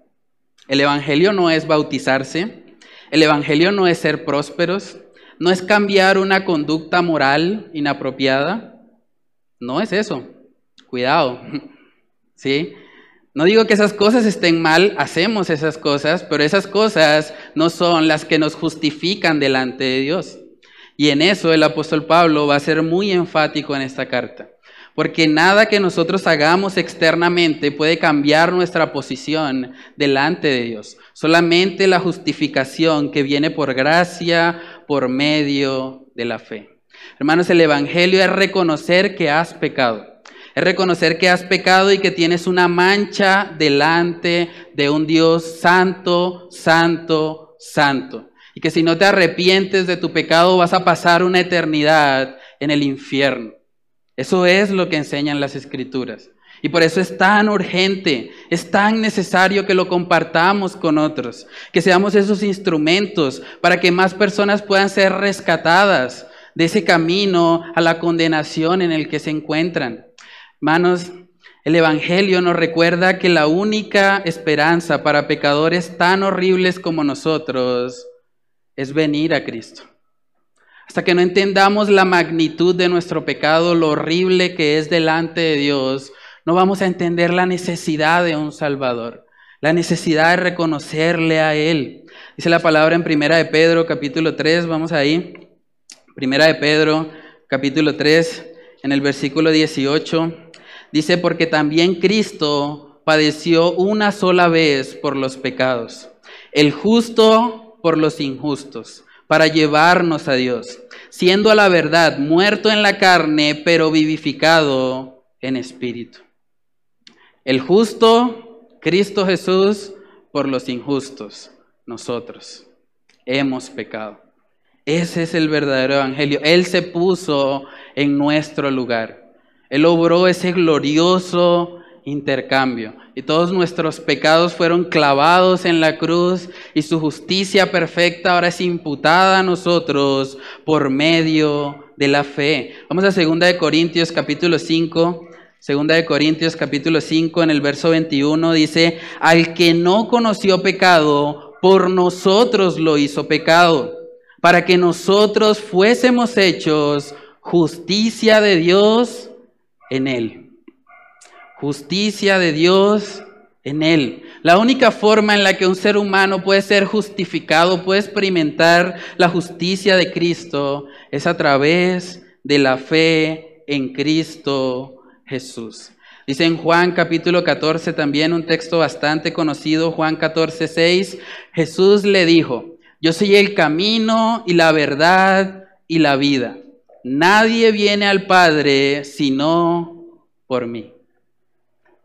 El Evangelio no es bautizarse. El Evangelio no es ser prósperos. No es cambiar una conducta moral inapropiada. No es eso. Cuidado. ¿Sí? No digo que esas cosas estén mal, hacemos esas cosas, pero esas cosas no son las que nos justifican delante de Dios. Y en eso el apóstol Pablo va a ser muy enfático en esta carta. Porque nada que nosotros hagamos externamente puede cambiar nuestra posición delante de Dios. Solamente la justificación que viene por gracia, por medio de la fe. Hermanos, el Evangelio es reconocer que has pecado. Es reconocer que has pecado y que tienes una mancha delante de un Dios santo, santo, santo. Y que si no te arrepientes de tu pecado vas a pasar una eternidad en el infierno. Eso es lo que enseñan las escrituras. Y por eso es tan urgente, es tan necesario que lo compartamos con otros, que seamos esos instrumentos para que más personas puedan ser rescatadas de ese camino a la condenación en el que se encuentran. Hermanos, el Evangelio nos recuerda que la única esperanza para pecadores tan horribles como nosotros es venir a Cristo. Hasta que no entendamos la magnitud de nuestro pecado, lo horrible que es delante de Dios, no vamos a entender la necesidad de un Salvador, la necesidad de reconocerle a Él. Dice la palabra en Primera de Pedro, capítulo 3, vamos ahí. Primera de Pedro, capítulo 3, en el versículo 18, dice, porque también Cristo padeció una sola vez por los pecados, el justo por los injustos, para llevarnos a Dios, siendo a la verdad muerto en la carne, pero vivificado en espíritu. El justo, Cristo Jesús, por los injustos, nosotros hemos pecado. Ese es el verdadero evangelio. Él se puso en nuestro lugar. Él obró ese glorioso intercambio. Y todos nuestros pecados fueron clavados en la cruz y su justicia perfecta ahora es imputada a nosotros por medio de la fe. Vamos a 2 de Corintios capítulo 5, Segunda de Corintios capítulo 5 en el verso 21 dice, al que no conoció pecado, por nosotros lo hizo pecado, para que nosotros fuésemos hechos justicia de Dios en él. Justicia de Dios en él. La única forma en la que un ser humano puede ser justificado, puede experimentar la justicia de Cristo, es a través de la fe en Cristo Jesús. Dice en Juan capítulo 14 también un texto bastante conocido, Juan 14, 6, Jesús le dijo, yo soy el camino y la verdad y la vida. Nadie viene al Padre sino por mí.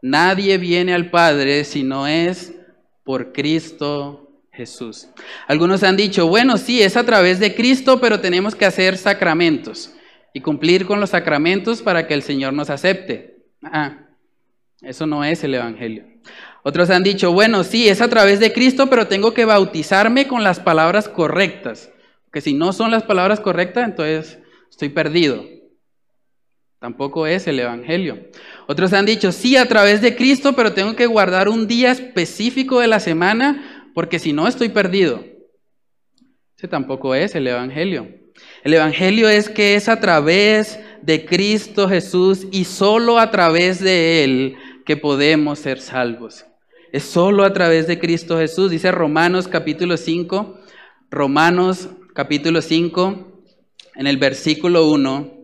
Nadie viene al Padre si no es por Cristo Jesús. Algunos han dicho, bueno, sí, es a través de Cristo, pero tenemos que hacer sacramentos y cumplir con los sacramentos para que el Señor nos acepte. Ah, eso no es el Evangelio. Otros han dicho, bueno, sí, es a través de Cristo, pero tengo que bautizarme con las palabras correctas. Que si no son las palabras correctas, entonces estoy perdido. Tampoco es el Evangelio. Otros han dicho, sí, a través de Cristo, pero tengo que guardar un día específico de la semana, porque si no estoy perdido. Ese tampoco es el Evangelio. El Evangelio es que es a través de Cristo Jesús y solo a través de Él que podemos ser salvos. Es solo a través de Cristo Jesús. Dice Romanos capítulo 5, Romanos capítulo 5, en el versículo 1,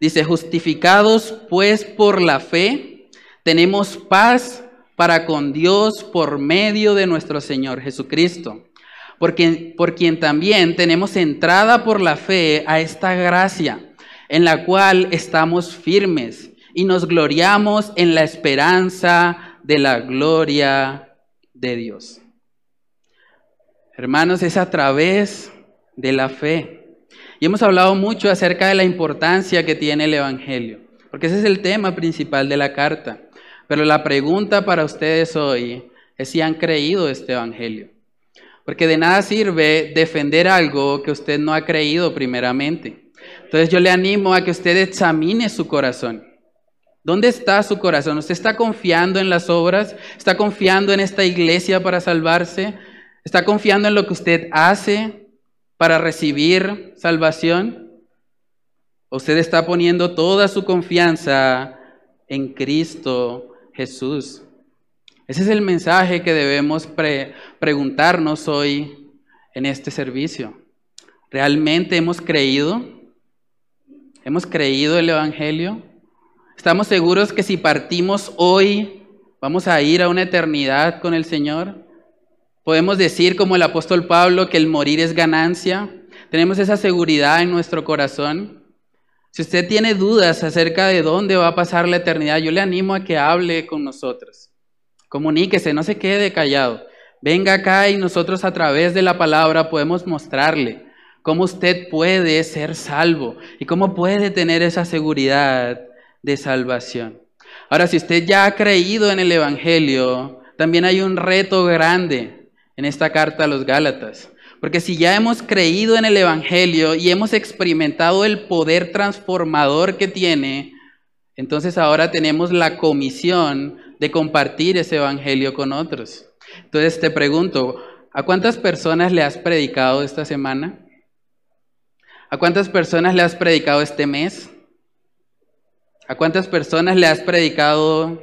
dice, justificados pues por la fe, tenemos paz para con Dios por medio de nuestro Señor Jesucristo por quien, también tenemos entrada por la fe a esta gracia, en la cual estamos firmes y nos gloriamos en la esperanza de la gloria de Dios. Hermanos, es a través de la fe. Y hemos hablado mucho acerca de la importancia que tiene el Evangelio, porque ese es el tema principal de la carta. Pero la pregunta para ustedes hoy es si han creído este Evangelio. Porque de nada sirve defender algo que usted no ha creído primeramente. Entonces yo le animo a que usted examine su corazón. ¿Dónde está su corazón? ¿Usted está confiando en las obras? ¿Está confiando en esta iglesia para salvarse? ¿Está confiando en lo que usted hace para recibir salvación? ¿O usted está poniendo toda su confianza en Cristo Jesús? Ese es el mensaje que debemos preguntarnos hoy en este servicio. ¿Realmente hemos creído? ¿Hemos creído el Evangelio? ¿Estamos seguros que si partimos hoy vamos a ir a una eternidad con el Señor? Podemos decir como el apóstol Pablo que el morir es ganancia. Tenemos esa seguridad en nuestro corazón. Si usted tiene dudas acerca de dónde va a pasar la eternidad, yo le animo a que hable con nosotros. Comuníquese, no se quede callado. Venga acá y nosotros a través de la palabra podemos mostrarle cómo usted puede ser salvo y cómo puede tener esa seguridad de salvación. Ahora, si usted ya ha creído en el Evangelio, también hay un reto grande en esta carta a los Gálatas. Porque si ya hemos creído en el Evangelio y hemos experimentado el poder transformador que tiene, entonces ahora tenemos la comisión de compartir ese Evangelio con otros. Entonces te pregunto, ¿a cuántas personas le has predicado esta semana? ¿A cuántas personas le has predicado este mes? ¿A cuántas personas le has predicado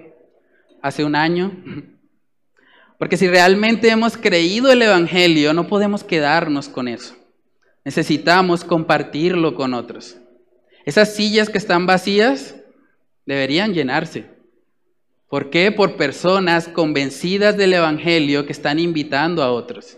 hace un año? Porque si realmente hemos creído el Evangelio, no podemos quedarnos con eso. Necesitamos compartirlo con otros. Esas sillas que están vacías deberían llenarse. ¿Por qué? Por personas convencidas del Evangelio que están invitando a otros,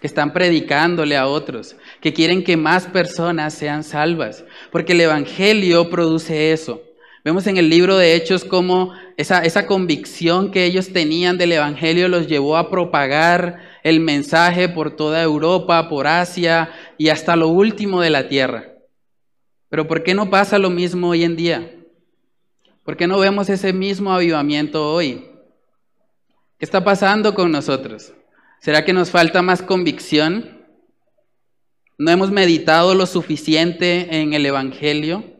que están predicándole a otros, que quieren que más personas sean salvas. Porque el Evangelio produce eso. Vemos en el libro de Hechos cómo esa, esa convicción que ellos tenían del Evangelio los llevó a propagar el mensaje por toda Europa, por Asia y hasta lo último de la tierra. Pero ¿por qué no pasa lo mismo hoy en día? ¿Por qué no vemos ese mismo avivamiento hoy? ¿Qué está pasando con nosotros? ¿Será que nos falta más convicción? ¿No hemos meditado lo suficiente en el Evangelio?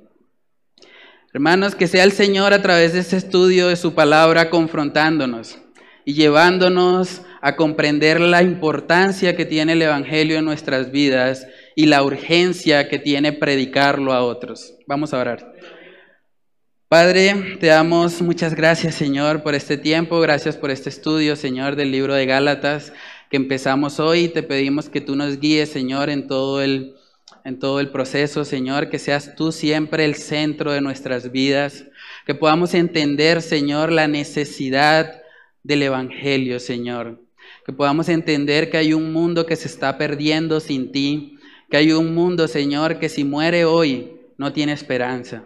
Hermanos, que sea el Señor a través de este estudio de su palabra confrontándonos y llevándonos a comprender la importancia que tiene el Evangelio en nuestras vidas y la urgencia que tiene predicarlo a otros. Vamos a orar. Padre, te damos muchas gracias, Señor, por este tiempo, gracias por este estudio, Señor, del libro de Gálatas que empezamos hoy. Te pedimos que tú nos guíes, Señor, en todo el en todo el proceso, Señor, que seas tú siempre el centro de nuestras vidas, que podamos entender, Señor, la necesidad del Evangelio, Señor, que podamos entender que hay un mundo que se está perdiendo sin ti, que hay un mundo, Señor, que si muere hoy no tiene esperanza.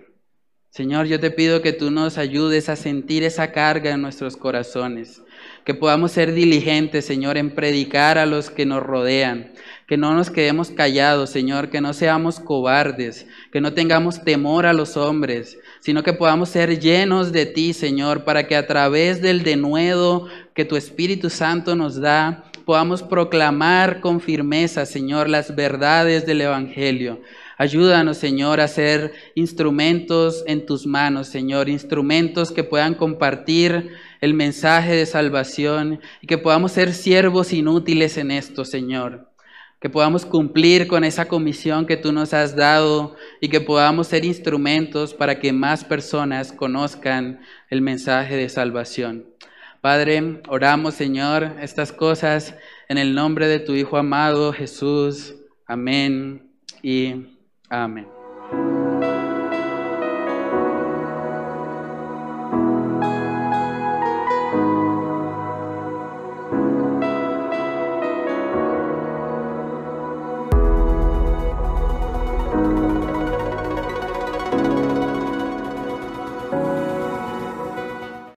Señor, yo te pido que tú nos ayudes a sentir esa carga en nuestros corazones, que podamos ser diligentes, Señor, en predicar a los que nos rodean, que no nos quedemos callados, Señor, que no seamos cobardes, que no tengamos temor a los hombres, sino que podamos ser llenos de ti, Señor, para que a través del denuedo que tu Espíritu Santo nos da, podamos proclamar con firmeza, Señor, las verdades del Evangelio. Ayúdanos, Señor, a ser instrumentos en tus manos, Señor, instrumentos que puedan compartir el mensaje de salvación y que podamos ser siervos inútiles en esto, Señor que podamos cumplir con esa comisión que tú nos has dado y que podamos ser instrumentos para que más personas conozcan el mensaje de salvación. Padre, oramos, Señor, estas cosas en el nombre de tu Hijo amado Jesús. Amén y amén.